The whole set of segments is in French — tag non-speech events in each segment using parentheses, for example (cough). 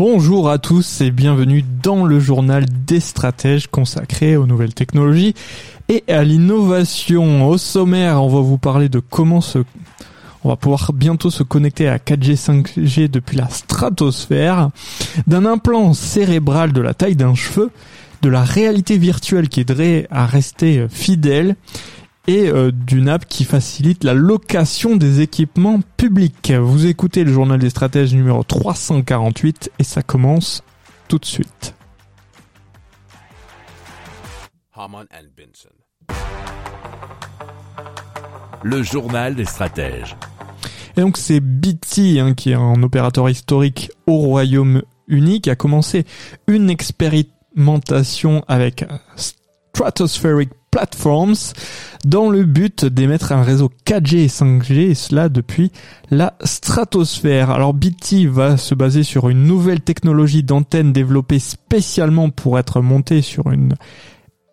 Bonjour à tous et bienvenue dans le journal des stratèges consacré aux nouvelles technologies et à l'innovation. Au sommaire, on va vous parler de comment se on va pouvoir bientôt se connecter à 4G 5G depuis la stratosphère, d'un implant cérébral de la taille d'un cheveu, de la réalité virtuelle qui aiderait à rester fidèle et euh, d'une app qui facilite la location des équipements publics. Vous écoutez le journal des stratèges numéro 348 et ça commence tout de suite. Haman and Benson. Le journal des stratèges. Et donc c'est BT hein, qui est un opérateur historique au Royaume-Uni qui a commencé une expérimentation avec Stratospheric Platforms dans le but d'émettre un réseau 4G et 5G et cela depuis la stratosphère. Alors BT va se baser sur une nouvelle technologie d'antenne développée spécialement pour être montée sur une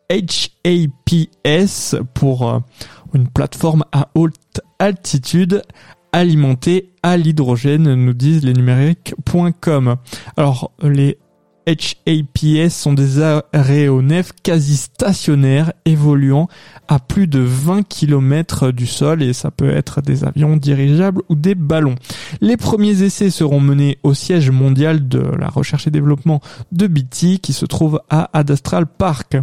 HAPS pour euh, une plateforme à haute altitude alimentée à l'hydrogène, nous disent les numériques.com. Alors, les HAPS sont des aéronefs quasi stationnaires évoluant à plus de 20 km du sol et ça peut être des avions dirigeables ou des ballons. Les premiers essais seront menés au siège mondial de la recherche et développement de BT qui se trouve à Adastral Park.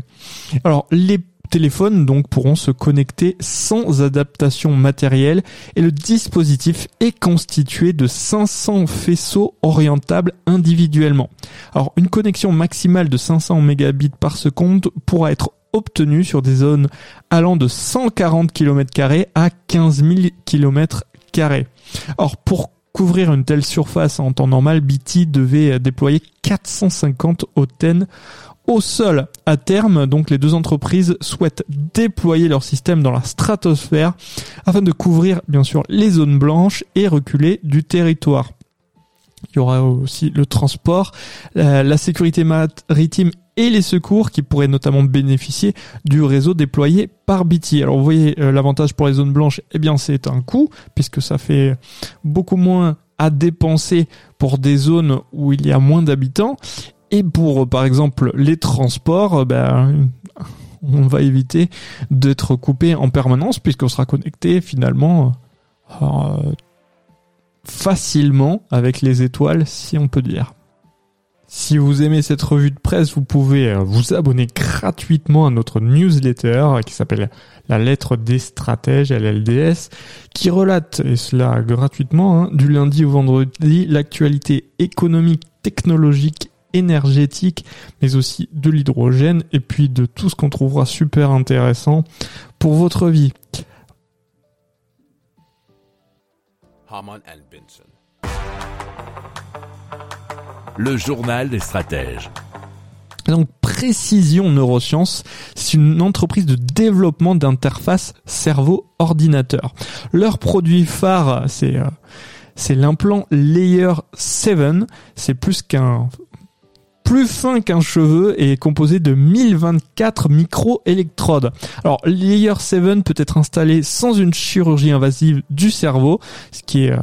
Alors les téléphones donc pourront se connecter sans adaptation matérielle et le dispositif est constitué de 500 faisceaux orientables individuellement. Alors une connexion maximale de 500 mégabits par seconde pourra être obtenue sur des zones allant de 140 km à 15 000 km Or pour couvrir une telle surface en temps normal, BT devait déployer 450 antennes au sol. À terme, donc les deux entreprises souhaitent déployer leur système dans la stratosphère afin de couvrir bien sûr les zones blanches et reculer du territoire. Il y aura aussi le transport, la sécurité maritime et les secours qui pourraient notamment bénéficier du réseau déployé par BT. Alors vous voyez euh, l'avantage pour les zones blanches, eh bien c'est un coût puisque ça fait beaucoup moins à dépenser pour des zones où il y a moins d'habitants et pour, par exemple, les transports, ben, on va éviter d'être coupé en permanence puisqu'on sera connecté finalement euh, facilement avec les étoiles, si on peut dire. Si vous aimez cette revue de presse, vous pouvez euh, vous abonner gratuitement à notre newsletter qui s'appelle La lettre des stratèges, LLDS, qui relate, et cela gratuitement, hein, du lundi au vendredi, l'actualité économique, technologique énergétique, mais aussi de l'hydrogène et puis de tout ce qu'on trouvera super intéressant pour votre vie. Le journal des stratèges. Donc Précision Neurosciences, c'est une entreprise de développement d'interface cerveau-ordinateur. Leur produit phare, c'est euh, c'est l'implant Layer 7. C'est plus qu'un plus fin qu'un cheveu et composé de 1024 microélectrodes. Alors, Layer 7 peut être installé sans une chirurgie invasive du cerveau, ce qui est euh,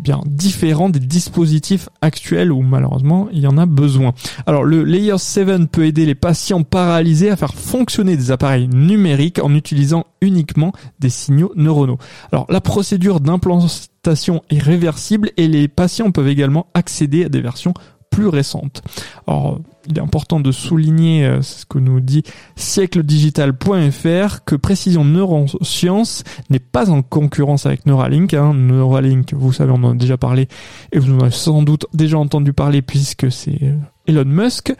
bien différent des dispositifs actuels où malheureusement il y en a besoin. Alors le Layer 7 peut aider les patients paralysés à faire fonctionner des appareils numériques en utilisant uniquement des signaux neuronaux. Alors la procédure d'implantation est réversible et les patients peuvent également accéder à des versions plus récente. Alors, il est important de souligner euh, ce que nous dit siècledigital.fr que Précision Neurosciences n'est pas en concurrence avec Neuralink. Hein. Neuralink, vous savez, on en a déjà parlé et vous en avez sans doute déjà entendu parler puisque c'est euh, Elon Musk,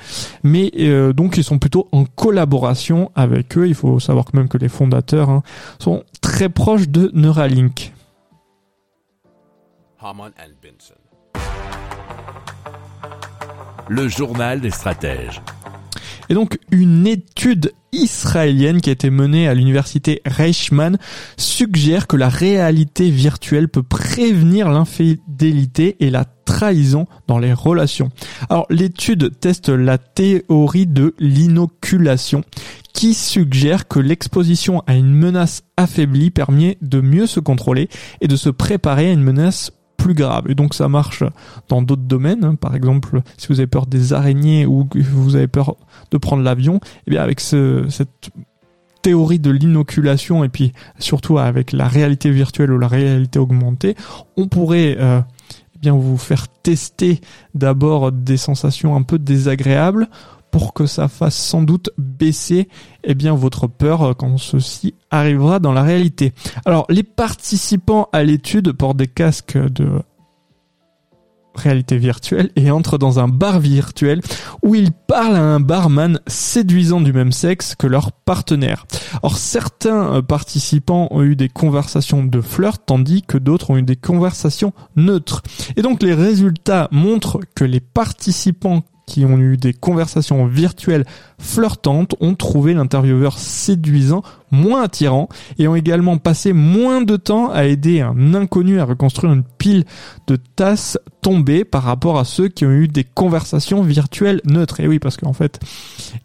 mais euh, donc ils sont plutôt en collaboration avec eux. Il faut savoir quand même que les fondateurs hein, sont très proches de Neuralink. Le journal des stratèges. Et donc une étude israélienne qui a été menée à l'université Reichmann suggère que la réalité virtuelle peut prévenir l'infidélité et la trahison dans les relations. Alors l'étude teste la théorie de l'inoculation qui suggère que l'exposition à une menace affaiblie permet de mieux se contrôler et de se préparer à une menace plus grave. Et donc ça marche dans d'autres domaines. Hein. Par exemple, si vous avez peur des araignées ou que vous avez peur de prendre l'avion, eh bien avec ce, cette théorie de l'inoculation et puis surtout avec la réalité virtuelle ou la réalité augmentée, on pourrait euh, eh bien vous faire tester d'abord des sensations un peu désagréables pour que ça fasse sans doute baisser eh bien votre peur quand ceci arrivera dans la réalité. Alors les participants à l'étude portent des casques de réalité virtuelle et entrent dans un bar virtuel où ils parlent à un barman séduisant du même sexe que leur partenaire. Or certains participants ont eu des conversations de flirt tandis que d'autres ont eu des conversations neutres. Et donc les résultats montrent que les participants qui ont eu des conversations virtuelles flirtantes ont trouvé l'intervieweur séduisant, moins attirant et ont également passé moins de temps à aider un inconnu à reconstruire une pile de tasses tombées par rapport à ceux qui ont eu des conversations virtuelles neutres. Et oui, parce qu'en fait,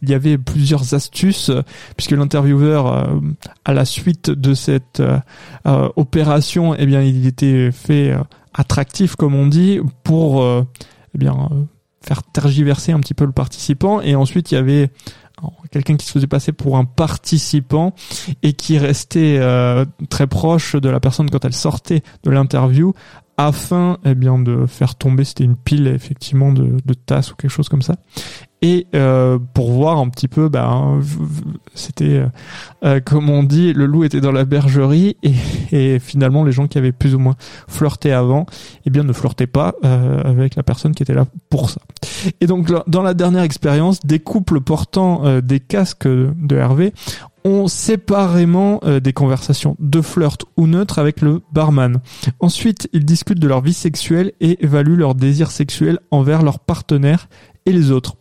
il y avait plusieurs astuces puisque l'intervieweur, euh, à la suite de cette euh, euh, opération, eh bien, il était fait attractif, comme on dit, pour, eh bien, faire tergiverser un petit peu le participant. Et ensuite il y avait quelqu'un qui se faisait passer pour un participant et qui restait euh, très proche de la personne quand elle sortait de l'interview afin eh bien de faire tomber c'était une pile effectivement de, de tasses ou quelque chose comme ça et euh, pour voir un petit peu bah c'était euh, euh, comme on dit le loup était dans la bergerie (laughs) et, finalement les gens qui avaient plus ou moins flirté avant eh bien ne flirtaient pas avec la personne qui était là pour ça et donc dans la dernière expérience des couples portant des casques de Hervé ont séparément des conversations de flirt ou neutre avec le barman. Ensuite, ils discutent de leur vie sexuelle et évaluent leur désir sexuel envers leur partenaire et les autres.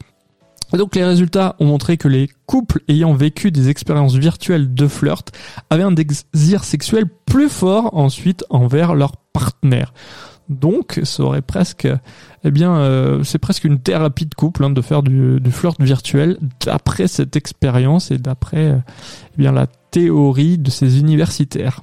Donc les résultats ont montré que les couples ayant vécu des expériences virtuelles de flirt avaient un désir sexuel plus fort ensuite envers leur partenaire. Donc, ça aurait presque, eh bien, euh, c'est presque une thérapie de couple hein, de faire du, flirt virtuel d'après cette expérience et d'après, euh, eh bien, la théorie de ces universitaires.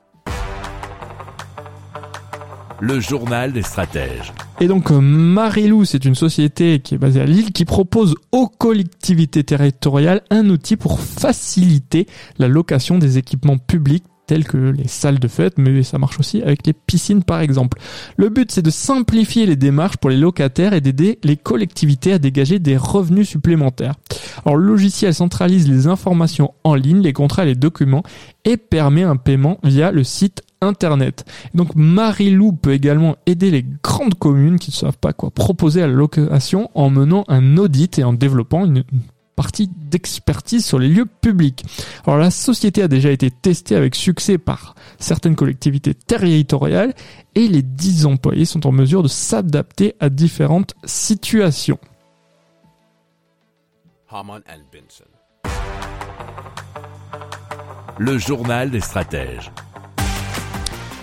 Le journal des stratèges. Et donc euh, Marilou, c'est une société qui est basée à Lille qui propose aux collectivités territoriales un outil pour faciliter la location des équipements publics tels que les salles de fête, mais ça marche aussi avec les piscines par exemple. Le but c'est de simplifier les démarches pour les locataires et d'aider les collectivités à dégager des revenus supplémentaires. Alors le logiciel centralise les informations en ligne, les contrats et les documents et permet un paiement via le site internet. Donc Marilou peut également aider les grandes communes qui ne savent pas quoi proposer à la location en menant un audit et en développant une partie d'expertise sur les lieux publics. Alors la société a déjà été testée avec succès par certaines collectivités territoriales et les 10 employés sont en mesure de s'adapter à différentes situations. Le journal des stratèges.